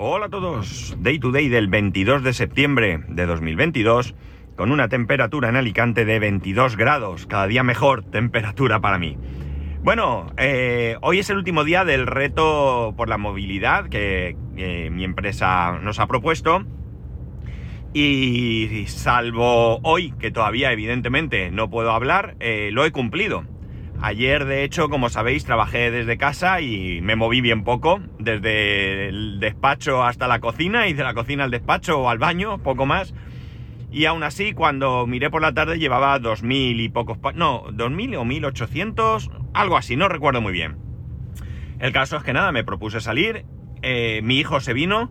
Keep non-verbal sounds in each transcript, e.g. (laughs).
Hola a todos. Day to day del 22 de septiembre de 2022 con una temperatura en Alicante de 22 grados. Cada día mejor temperatura para mí. Bueno, eh, hoy es el último día del reto por la movilidad que mi empresa nos ha propuesto. Y salvo hoy, que todavía evidentemente no puedo hablar, eh, lo he cumplido. Ayer, de hecho, como sabéis, trabajé desde casa y me moví bien poco, desde el despacho hasta la cocina y de la cocina al despacho o al baño, poco más. Y aún así, cuando miré por la tarde llevaba 2.000 y pocos... No, 2.000 o 1.800, algo así, no recuerdo muy bien. El caso es que nada, me propuse salir, eh, mi hijo se vino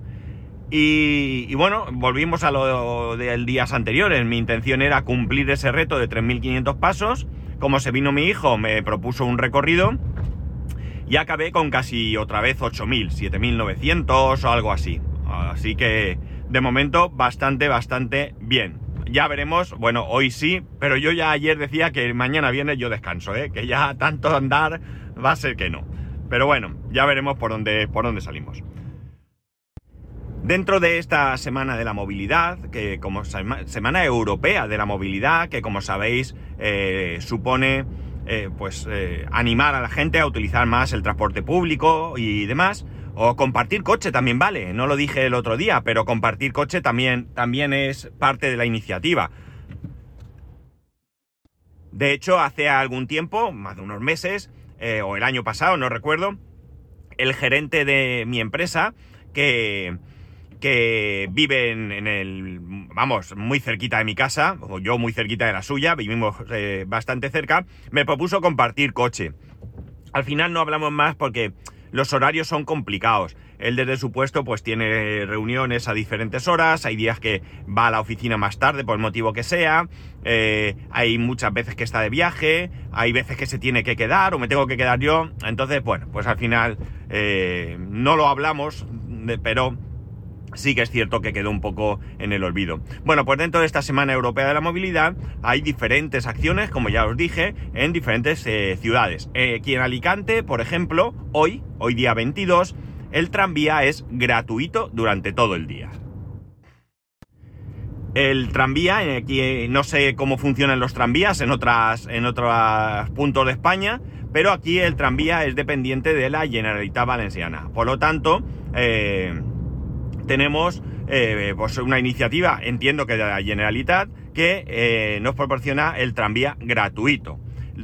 y, bueno, volvimos a lo del días anteriores. Mi intención era cumplir ese reto de 3.500 pasos como se vino mi hijo, me propuso un recorrido y acabé con casi otra vez 8.000, 7.900 o algo así. Así que de momento bastante, bastante bien. Ya veremos, bueno, hoy sí, pero yo ya ayer decía que mañana viene yo descanso, ¿eh? que ya tanto andar va a ser que no. Pero bueno, ya veremos por dónde, por dónde salimos. Dentro de esta semana de la movilidad, que como semana europea de la movilidad, que como sabéis eh, supone eh, pues eh, animar a la gente a utilizar más el transporte público y demás, o compartir coche también vale, no lo dije el otro día, pero compartir coche también, también es parte de la iniciativa. De hecho, hace algún tiempo, más de unos meses, o el año pasado, no recuerdo, el gerente de mi empresa, que, que viven en el, vamos, muy cerquita de mi casa, o yo muy cerquita de la suya, vivimos eh, bastante cerca, me propuso compartir coche. Al final no hablamos más porque los horarios son complicados. Él desde su puesto pues tiene reuniones a diferentes horas, hay días que va a la oficina más tarde por el motivo que sea, eh, hay muchas veces que está de viaje, hay veces que se tiene que quedar o me tengo que quedar yo, entonces bueno, pues al final eh, no lo hablamos, pero sí que es cierto que quedó un poco en el olvido. Bueno, pues dentro de esta Semana Europea de la Movilidad hay diferentes acciones, como ya os dije, en diferentes eh, ciudades. Eh, aquí en Alicante, por ejemplo, hoy, hoy día 22, el tranvía es gratuito durante todo el día. El tranvía, eh, aquí no sé cómo funcionan los tranvías en otras en otros puntos de España, pero aquí el tranvía es dependiente de la Generalitat Valenciana. Por lo tanto, tenemos eh, pues una iniciativa, entiendo que de la Generalitat, que eh, nos proporciona el tranvía gratuito.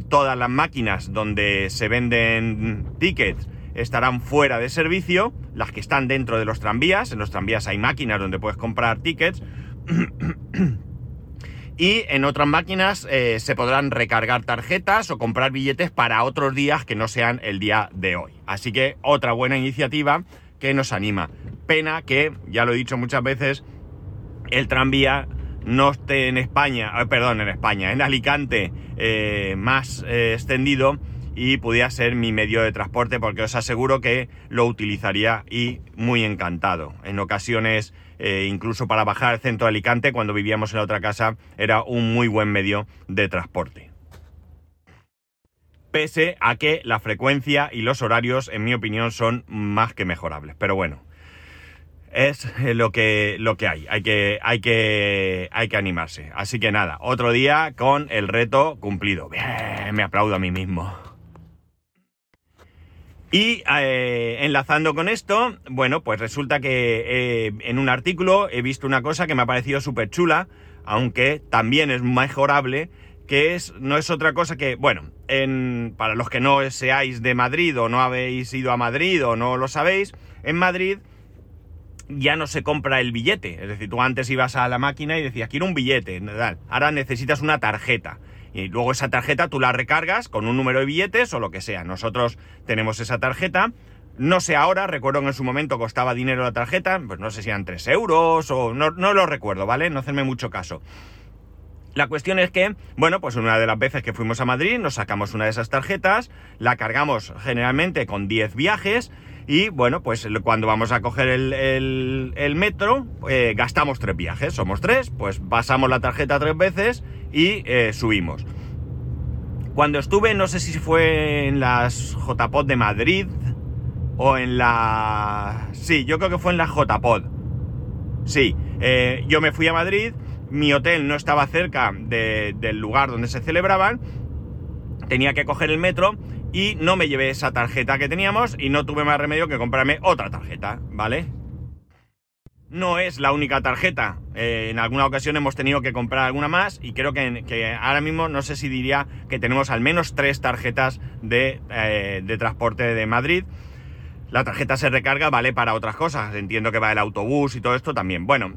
Todas las máquinas donde se venden tickets estarán fuera de servicio, las que están dentro de los tranvías, en los tranvías hay máquinas donde puedes comprar tickets, y en otras máquinas eh, se podrán recargar tarjetas o comprar billetes para otros días que no sean el día de hoy. Así que otra buena iniciativa que nos anima. Pena que, ya lo he dicho muchas veces, el tranvía no esté en España, eh, perdón, en España, en Alicante eh, más eh, extendido y pudiera ser mi medio de transporte porque os aseguro que lo utilizaría y muy encantado. En ocasiones, incluso para bajar al centro de Alicante, cuando vivíamos en la otra casa, era un muy buen medio de transporte pese a que la frecuencia y los horarios, en mi opinión, son más que mejorables. Pero bueno, es lo que, lo que hay. Hay que, hay, que, hay que animarse. Así que nada, otro día con el reto cumplido. Bien, me aplaudo a mí mismo. Y eh, enlazando con esto, bueno, pues resulta que eh, en un artículo he visto una cosa que me ha parecido súper chula, aunque también es mejorable, que es, no es otra cosa que, bueno, en, para los que no seáis de Madrid o no habéis ido a Madrid o no lo sabéis, en Madrid ya no se compra el billete. Es decir, tú antes ibas a la máquina y decías, quiero un billete. Ahora necesitas una tarjeta. Y luego esa tarjeta tú la recargas con un número de billetes o lo que sea. Nosotros tenemos esa tarjeta. No sé ahora, recuerdo que en su momento costaba dinero la tarjeta, pues no sé si eran 3 euros o no, no lo recuerdo, ¿vale? No hacerme mucho caso. La cuestión es que, bueno, pues una de las veces que fuimos a Madrid nos sacamos una de esas tarjetas, la cargamos generalmente con 10 viajes y, bueno, pues cuando vamos a coger el, metro, eh, gastamos tres viajes, somos tres, pues pasamos la tarjeta tres veces y eh, subimos. Cuando estuve, no sé si fue en las JPOT de Madrid, o en la... Sí, yo creo que fue en la JPod. Sí, eh, yo me fui a Madrid, mi hotel no estaba cerca del lugar donde se celebraban, tenía que coger el metro y no me llevé esa tarjeta que teníamos y no tuve más remedio que comprarme otra tarjeta, ¿vale? No es la única tarjeta. Eh, en alguna ocasión hemos tenido que comprar alguna más y creo que, ahora mismo no sé si diría que tenemos al menos tres tarjetas eh, de transporte de Madrid. La tarjeta se recarga, vale para otras cosas. Entiendo que va el autobús y todo esto también. Bueno,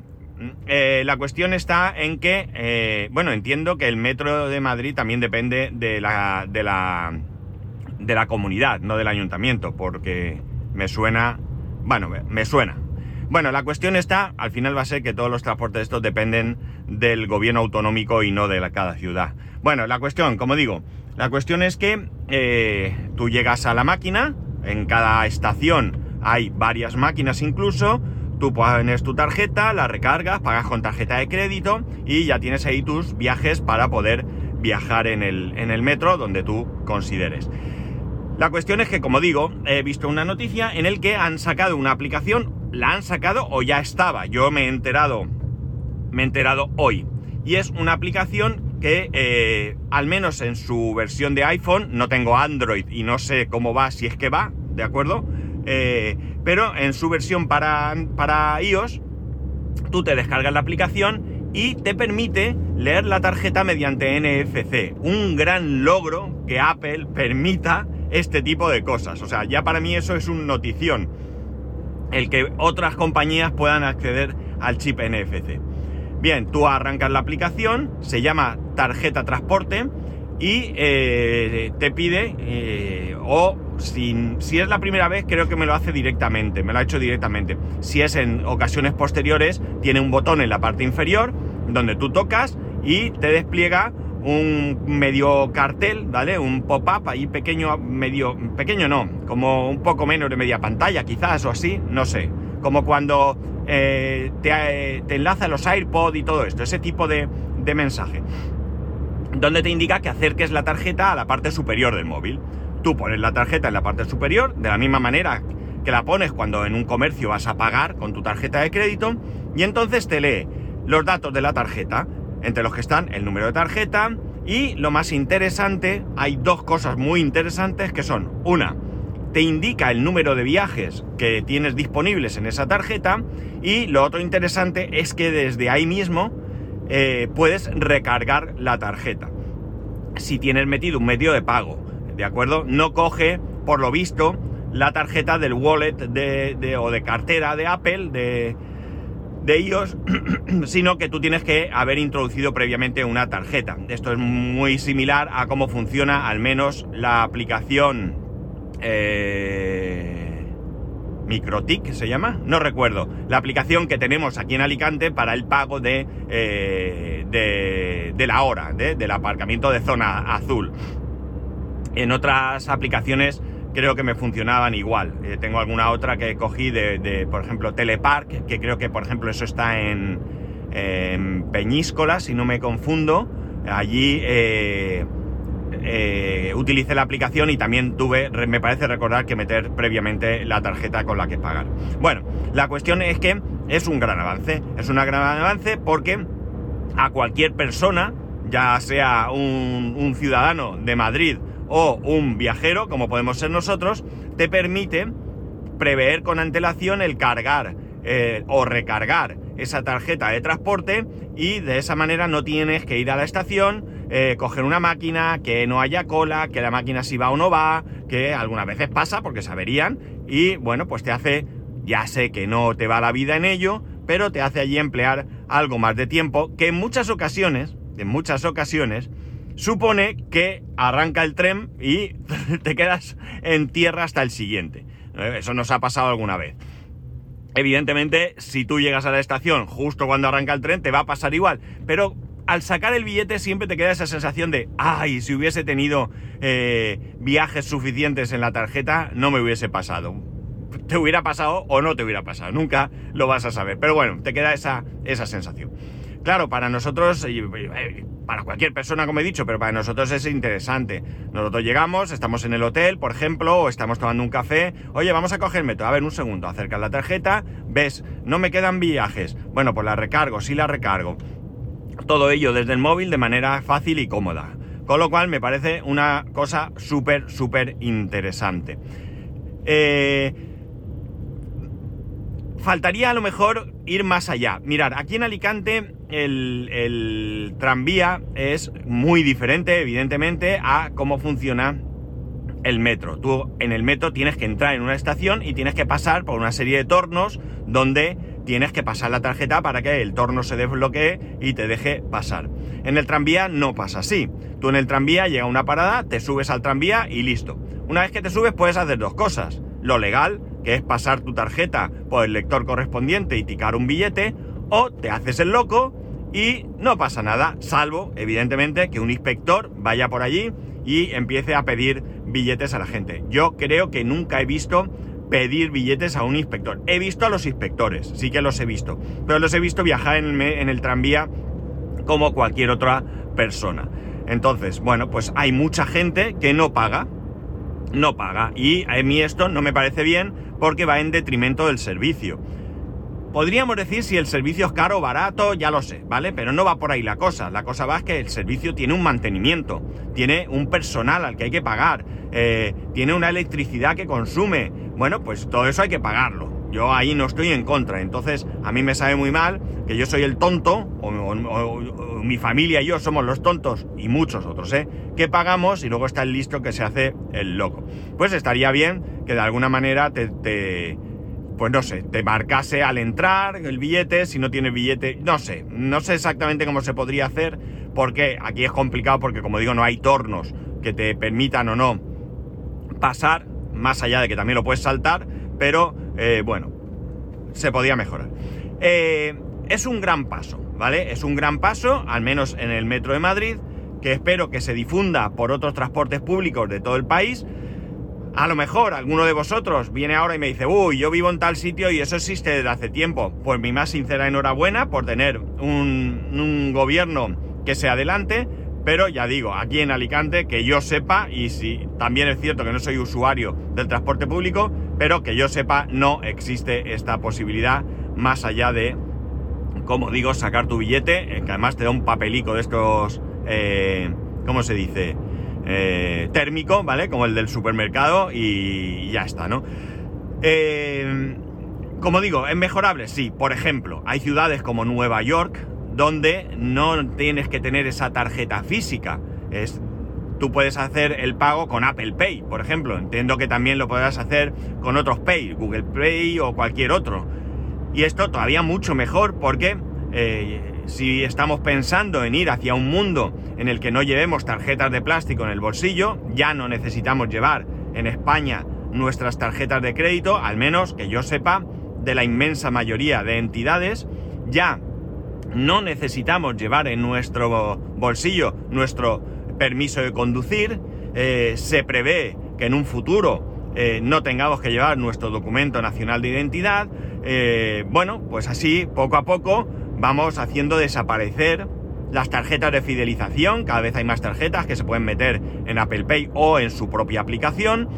eh, la cuestión está en que, eh, bueno, entiendo que el metro de Madrid también depende de la, de la, de la comunidad, no del ayuntamiento, porque me suena, bueno, me, suena. Bueno, la cuestión está, al final va a ser que todos los transportes estos dependen del gobierno autonómico y no de la, cada ciudad. Bueno, la cuestión, como digo, la cuestión es que eh, tú llegas a la máquina, en cada estación hay varias máquinas incluso, Tú pones tu tarjeta, la recargas, pagas con tarjeta de crédito y ya tienes ahí tus viajes para poder viajar en el, en el metro donde tú consideres. La cuestión es que, como digo, he visto una noticia en el que han sacado una aplicación, la han sacado o ya estaba. Yo me he enterado, me he enterado hoy. Y es una aplicación que, eh, al menos en su versión de iPhone, no tengo Android y no sé cómo va, si es que va, ¿de acuerdo? Eh, pero en su versión para, para iOS, tú te descargas la aplicación y te permite leer la tarjeta mediante NFC. Un gran logro que Apple permita este tipo de cosas. O sea, ya para mí eso es un notición. El que otras compañías puedan acceder al chip NFC. Bien, tú arrancas la aplicación, se llama tarjeta transporte y eh, te pide eh, o si, es la primera vez, creo que me lo hace directamente, me lo ha hecho directamente. Si es en ocasiones posteriores, tiene un botón en la parte inferior donde tú tocas y te despliega un medio cartel, ¿vale? Un pop-up ahí pequeño, medio, pequeño no, como un poco menos de media pantalla, quizás o así, no sé. Como cuando eh, te, enlaza los AirPods y todo esto, ese tipo de mensaje. Donde te indica que acerques la tarjeta a la parte superior del móvil. Tú pones la tarjeta en la parte superior, de la misma manera que la pones cuando en un comercio vas a pagar con tu tarjeta de crédito, y entonces te lee los datos de la tarjeta, entre los que están el número de tarjeta, y lo más interesante, hay dos cosas muy interesantes que son, una, te indica el número de viajes que tienes disponibles en esa tarjeta, y lo otro interesante es que desde ahí mismo eh, puedes recargar la tarjeta. Si tienes metido un medio de pago, ¿de acuerdo? No coge, por lo visto, la tarjeta del wallet de, o de cartera de Apple, de, de iOS, (clears throat) sino que tú tienes que haber introducido previamente una tarjeta. Esto es muy similar a cómo funciona al menos la aplicación eh, Microtic se llama, no recuerdo, la aplicación que tenemos aquí en Alicante para el pago de, eh, de, la hora, del aparcamiento de zona azul. En otras aplicaciones creo que me funcionaban igual. Eh, tengo alguna otra que cogí de, por ejemplo, Telepark, que creo que, por ejemplo, eso está en, Peñíscola, si no me confundo. Allí eh, eh, utilicé la aplicación y también tuve, me parece recordar, que meter previamente la tarjeta con la que pagar. Bueno, la cuestión es que es un gran avance. Es un gran avance porque a cualquier persona, ya sea un ciudadano de Madrid, o un viajero, como podemos ser nosotros, te permite prever con antelación el cargar eh, o recargar esa tarjeta de transporte y de esa manera no tienes que ir a la estación, eh, coger una máquina, que no haya cola, que la máquina si va o no va, que algunas veces pasa porque se averían y bueno, pues te hace, ya sé que no te va la vida en ello, pero te hace allí emplear algo más de tiempo que en muchas ocasiones, en muchas ocasiones, supone que arranca el tren y (laughs) te quedas en tierra hasta el siguiente. Eh, eso nos ha pasado alguna vez. Evidentemente, si tú llegas a la estación justo cuando arranca el tren, te va a pasar igual. Pero al sacar el billete siempre te queda esa sensación de, ay, si hubiese tenido eh, viajes suficientes en la tarjeta, no me hubiese pasado. te hubiera pasado o no te hubiera pasado. Nunca lo vas a saber. Pero bueno, te queda esa, esa sensación. Claro, para nosotros, para cualquier persona, como he dicho, pero para nosotros es interesante. Nosotros llegamos, estamos en el hotel, por ejemplo, o estamos tomando un café. Oye, vamos a coger metro. A ver, un segundo. Acercas la tarjeta, ves, no me quedan viajes. Bueno, pues la recargo, sí la recargo. Todo ello desde el móvil de manera fácil y cómoda. Con lo cual me parece una cosa súper, súper interesante. Eh, faltaría a lo mejor ir más allá. Mirar, aquí en Alicante el, tranvía es muy diferente, evidentemente, a cómo funciona el metro. Tú en el metro tienes que entrar en una estación y tienes que pasar por una serie de tornos donde tienes que pasar la tarjeta para que el torno se desbloquee y te deje pasar. En el tranvía no pasa así. Tú en el tranvía llega una parada, te subes al tranvía y listo. Una vez que te subes puedes hacer dos cosas. Lo legal, que es pasar tu tarjeta por el lector correspondiente y ticar un billete, o te haces el loco y no pasa nada, salvo, evidentemente, que un inspector vaya por allí y empiece a pedir billetes a la gente. Yo creo que nunca he visto pedir billetes a un inspector. He visto a los inspectores, sí que los he visto, pero los he visto viajar en el, en el tranvía como cualquier otra persona. Entonces, bueno, pues hay mucha gente que no paga, no paga, y a mí esto no me parece bien porque va en detrimento del servicio. Podríamos decir si el servicio es caro o barato, ya lo sé, ¿vale? Pero no va por ahí la cosa. La cosa va es que el servicio tiene un mantenimiento, tiene un personal al que hay que pagar, eh, tiene una electricidad que consume. Bueno, pues todo eso hay que pagarlo. Yo ahí no estoy en contra. Entonces, a mí me sabe muy mal que yo soy el tonto, o, mi familia y yo somos los tontos, y muchos otros, ¿eh? Que pagamos y luego está el listo que se hace el loco. Pues estaría bien que de alguna manera te pues no sé, te marcase al entrar el billete, si no tienes billete, no sé, no sé exactamente cómo se podría hacer, porque aquí es complicado porque como digo no hay tornos que te permitan o no pasar, más allá de que también lo puedes saltar, pero eh, bueno, se podría mejorar. Eh, es un gran paso, ¿vale? Es un gran paso, al menos en el metro de Madrid, que espero que se difunda por otros transportes públicos de todo el país, a lo mejor alguno de vosotros viene ahora y me dice, uy, yo vivo en tal sitio y eso existe desde hace tiempo. Pues mi más sincera enhorabuena por tener un, gobierno que se adelante, pero ya digo, aquí en Alicante, que yo sepa, y si también es cierto que no soy usuario del transporte público, pero que yo sepa, no existe esta posibilidad más allá de, como digo, sacar tu billete, que además te da un papelico de estos, eh, ¿cómo se dice? Eh, térmico, ¿vale? Como el del supermercado y ya está, ¿no? Eh, como digo, es mejorable, sí. Por ejemplo, hay ciudades como Nueva York donde no tienes que tener esa tarjeta física. Es, tú puedes hacer el pago con Apple Pay, por ejemplo. Entiendo que también lo podrás hacer con otros Pay, Google Pay o cualquier otro. Y esto todavía mucho mejor porque eh, si estamos pensando en ir hacia un mundo en el que no llevemos tarjetas de plástico en el bolsillo, ya no necesitamos llevar en España nuestras tarjetas de crédito, al menos que yo sepa, de la inmensa mayoría de entidades, ya no necesitamos llevar en nuestro bolsillo nuestro permiso de conducir, eh, se prevé que en un futuro eh, no tengamos que llevar nuestro documento nacional de identidad, eh, bueno, pues así, poco a poco, vamos haciendo desaparecer las tarjetas de fidelización, cada vez hay más tarjetas que se pueden meter en Apple Pay o en su propia aplicación.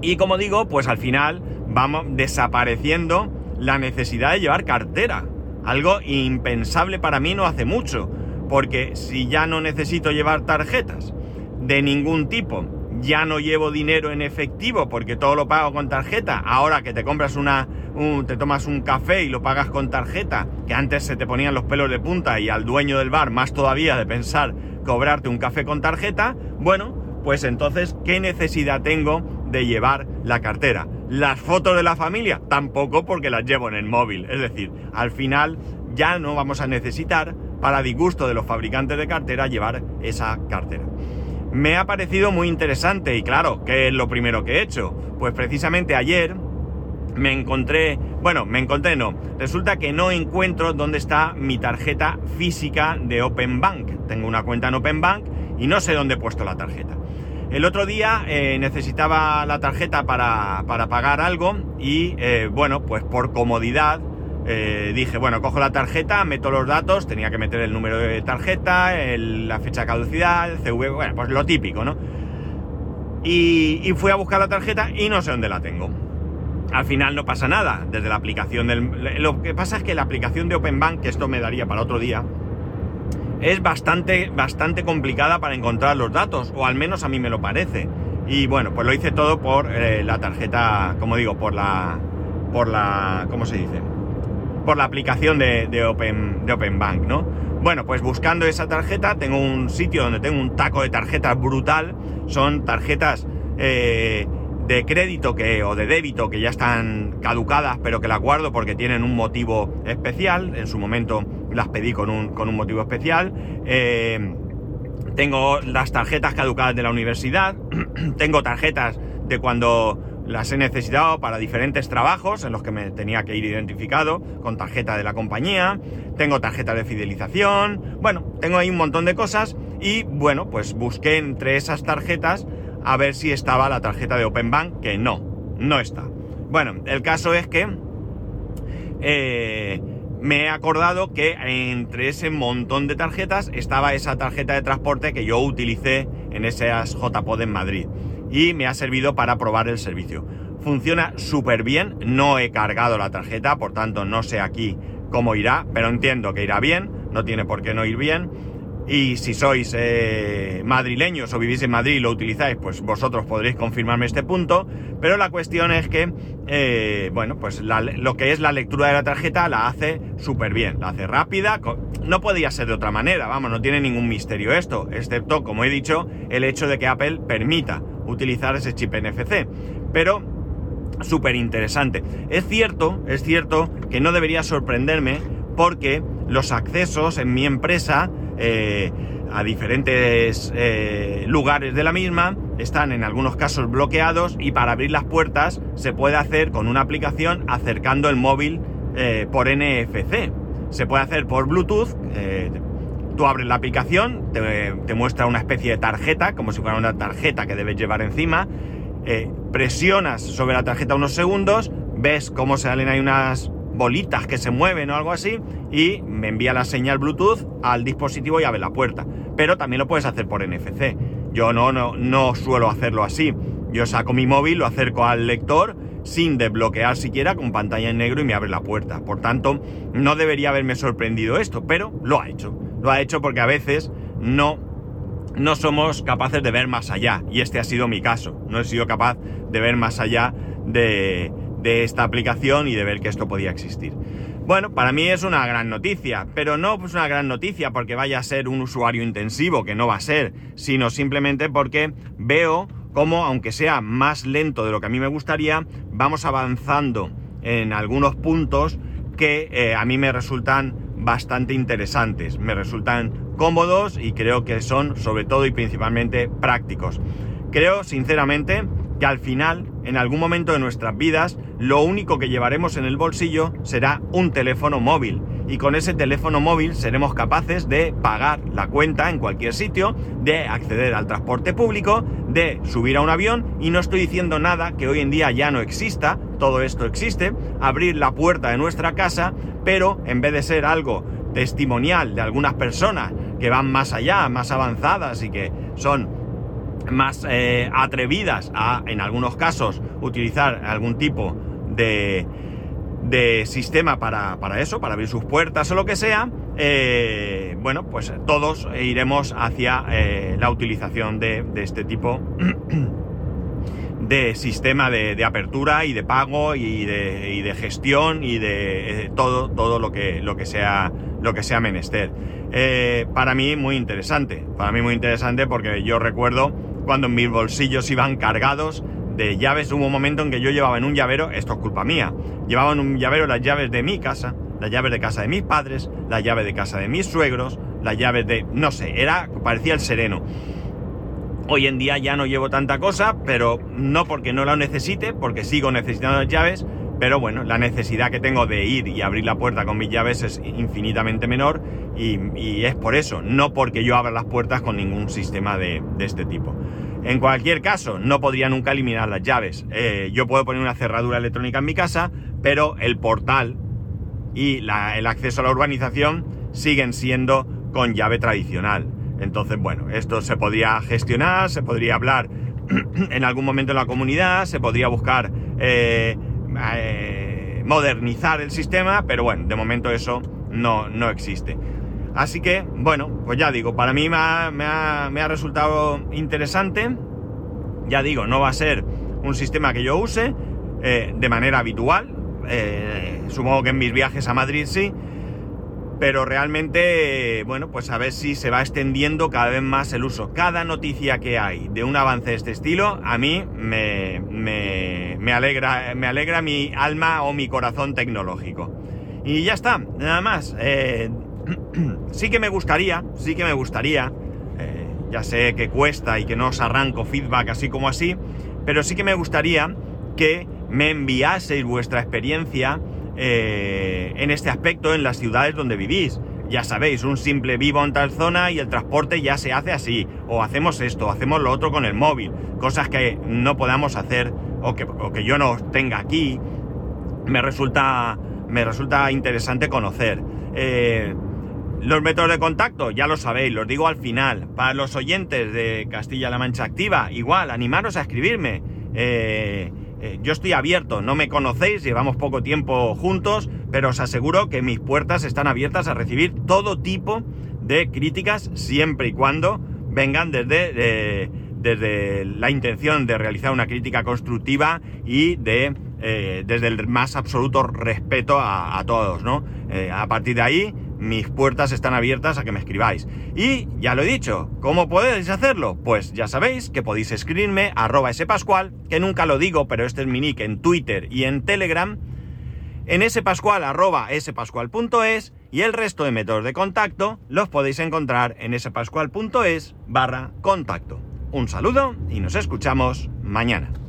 Y como digo, pues al final vamos desapareciendo la necesidad de llevar cartera. Algo impensable para mí no hace mucho, porque si ya no necesito llevar tarjetas de ningún tipo, ya no llevo dinero en efectivo porque todo lo pago con tarjeta, ahora que te compras una te tomas un café y lo pagas con tarjeta, que antes se te ponían los pelos de punta y al dueño del bar más todavía de pensar cobrarte un café con tarjeta, bueno, pues entonces, ¿qué necesidad tengo de llevar la cartera? Las fotos de la familia, tampoco porque las llevo en el móvil. Es decir, al final ya no vamos a necesitar, para disgusto de los fabricantes de cartera, llevar esa cartera. Me ha parecido muy interesante y claro, ¿qué es lo primero que he hecho? Pues precisamente ayer me encontré, bueno, me encontré no, resulta que no encuentro dónde está mi tarjeta física de Open Bank. Tengo una cuenta en Open Bank y no sé dónde he puesto la tarjeta. El otro día eh, necesitaba la tarjeta para, para pagar algo y eh, bueno, pues por comodidad eh, dije, bueno, cojo la tarjeta, meto los datos, tenía que meter el número de tarjeta, la fecha de caducidad, el CV, bueno, pues lo típico, ¿no? Y, fui a buscar la tarjeta y no sé dónde la tengo. Al final no pasa nada, desde la aplicación del... Lo que pasa es que la aplicación de OpenBank, que esto me daría para otro día, es bastante, bastante complicada para encontrar los datos, o al menos a mí me lo parece. Y bueno, pues lo hice todo por eh, la tarjeta, como digo, por la, por la, ¿cómo se dice? Por la aplicación de, de, Open, de OpenBank, ¿no? Bueno, pues buscando esa tarjeta, tengo un sitio donde tengo un taco de tarjetas brutal. Son tarjetas eh, de crédito que, o de débito que ya están caducadas, pero que las guardo porque tienen un motivo especial. En su momento las pedí con un, con un motivo especial. Eh, tengo las tarjetas caducadas de la universidad. (clears throat) tengo tarjetas de cuando las he necesitado para diferentes trabajos en los que me tenía que ir identificado con tarjeta de la compañía. Tengo tarjeta de fidelización. Bueno, tengo ahí un montón de cosas. Y bueno, pues busqué entre esas tarjetas a ver si estaba la tarjeta de OpenBank, que no, no está. Bueno, el caso es que eh, me he acordado que entre ese montón de tarjetas estaba esa tarjeta de transporte que yo utilicé en esas JPod en Madrid y me ha servido para probar el servicio. Funciona súper bien, no he cargado la tarjeta, por tanto no sé aquí cómo irá, pero entiendo que irá bien, no tiene por qué no ir bien y si sois eh, madrileños o vivís en Madrid y lo utilizáis, pues vosotros podréis confirmarme este punto. Pero la cuestión es que, eh, bueno, pues lo que es la lectura de la tarjeta la hace súper bien, la hace rápida. No podía ser de otra manera, vamos, no tiene ningún misterio esto, excepto, como he dicho, el hecho de que Apple permita utilizar ese chip NFC. Pero súper interesante. Es cierto, es cierto que no debería sorprenderme porque los accesos en mi empresa eh, a diferentes eh, lugares de la misma, están en algunos casos bloqueados y para abrir las puertas se puede hacer con una aplicación acercando el móvil eh, por NFC. Se puede hacer por Bluetooth, tú abres la aplicación, te, muestra una especie de tarjeta, como si fuera una tarjeta que debes llevar encima, presionas sobre la tarjeta unos segundos, ves cómo salen ahí unas bolitas que se mueven o algo así y me envía la señal Bluetooth al dispositivo y abre la puerta. Pero también lo puedes hacer por NFC. Yo no, no, no suelo hacerlo así. Yo saco mi móvil, lo acerco al lector sin desbloquear siquiera con pantalla en negro y me abre la puerta. Por tanto, no debería haberme sorprendido esto, pero lo ha hecho. Lo ha hecho porque a veces no, no somos capaces de ver más allá. Y este ha sido mi caso. No he sido capaz de ver más allá de, de esta aplicación y de ver que esto podía existir. Bueno, para mí es una gran noticia, pero no es una gran noticia porque vaya a ser un usuario intensivo, que no va a ser, sino simplemente porque veo cómo, aunque sea más lento de lo que a mí me gustaría, vamos avanzando en algunos puntos que eh, a mí me resultan bastante interesantes, me resultan cómodos y creo que son sobre todo y principalmente prácticos. Creo sinceramente que al final, en algún momento de nuestras vidas, lo único que llevaremos en el bolsillo será un teléfono móvil. Y con ese teléfono móvil seremos capaces de pagar la cuenta en cualquier sitio, de acceder al transporte público, de subir a un avión, y no estoy diciendo nada que hoy en día ya no exista, todo esto existe, abrir la puerta de nuestra casa, pero en vez de ser algo testimonial de algunas personas que van más allá, más avanzadas y que son más eh, atrevidas a, en algunos casos, utilizar algún tipo de, sistema para, para, eso, para abrir sus puertas o lo que sea, eh, bueno, pues todos iremos hacia eh, la utilización de, de, este tipo (clears throat) de sistema de, apertura y de pago y de, gestión y de todo, todo lo que, lo que sea lo que sea menester. para mí muy interesante, para mí muy interesante porque yo recuerdo cuando mis bolsillos iban cargados de llaves. Hubo un momento en que yo llevaba en un llavero, esto es culpa mía, llevaba en un llavero las llaves de mi casa, las llaves de casa de mis padres, la llave de casa de mis suegros, las llaves de... no sé, era, parecía el sereno. Hoy en día ya no llevo tanta cosa, pero no porque no la necesite, porque sigo necesitando las llaves, pero bueno, la necesidad que tengo de ir y abrir la puerta con mis llaves es infinitamente menor y, es por eso, no porque yo abra las puertas con ningún sistema de, este tipo. En cualquier caso, no podría nunca eliminar las llaves. Eh, yo puedo poner una cerradura electrónica en mi casa, pero el portal y el acceso a la urbanización siguen siendo con llave tradicional. Entonces, bueno, esto se podría gestionar, se podría hablar (clears throat) en algún momento en la comunidad, se podría buscar eh, eh, modernizar el sistema, pero bueno, de momento eso no, no existe. Así que, bueno, pues ya digo, para mí me ha, resultado interesante. Ya digo, no va a ser un sistema que yo use eh, de manera habitual. supongo que en mis viajes a Madrid sí, pero realmente, bueno, pues a ver si se va extendiendo cada vez más el uso. Cada noticia que hay de un avance de este estilo, a mí me, me, alegra, me alegra mi alma o mi corazón tecnológico. Y ya está, nada más. Eh, (clears throat) sí que me gustaría, sí que me gustaría, eh, ya sé que cuesta y que no os arranco feedback así como así, pero sí que me gustaría que me enviaseis vuestra experiencia eh, en este aspecto en las ciudades donde vivís. Ya sabéis, un simple vivo en tal zona y el transporte ya se hace así, o hacemos esto, o hacemos lo otro con el móvil, cosas que no podamos hacer o que, que yo no tenga aquí, me resulta, me resulta interesante conocer. Eh, los métodos de contacto, ya lo sabéis, los digo al final. Para los oyentes de Castilla-La Mancha Activa, igual, animaros a escribirme. Eh, eh, yo estoy abierto, no me conocéis, llevamos poco tiempo juntos, pero os aseguro que mis puertas están abiertas a recibir todo tipo de críticas siempre y cuando vengan desde, eh, desde la intención de realizar una crítica constructiva y de eh, desde el más absoluto respeto a, a todos, ¿no? a partir de ahí mis puertas están abiertas a que me escribáis. Y ya lo he dicho, ¿cómo podéis hacerlo? Pues ya sabéis que podéis escribirme arroba pascual, que nunca lo digo, pero este es mi nick en Twitter y en Telegram, en spascual arroba y el resto de métodos de contacto los podéis encontrar en spascual.es barra contacto. Un saludo y nos escuchamos mañana.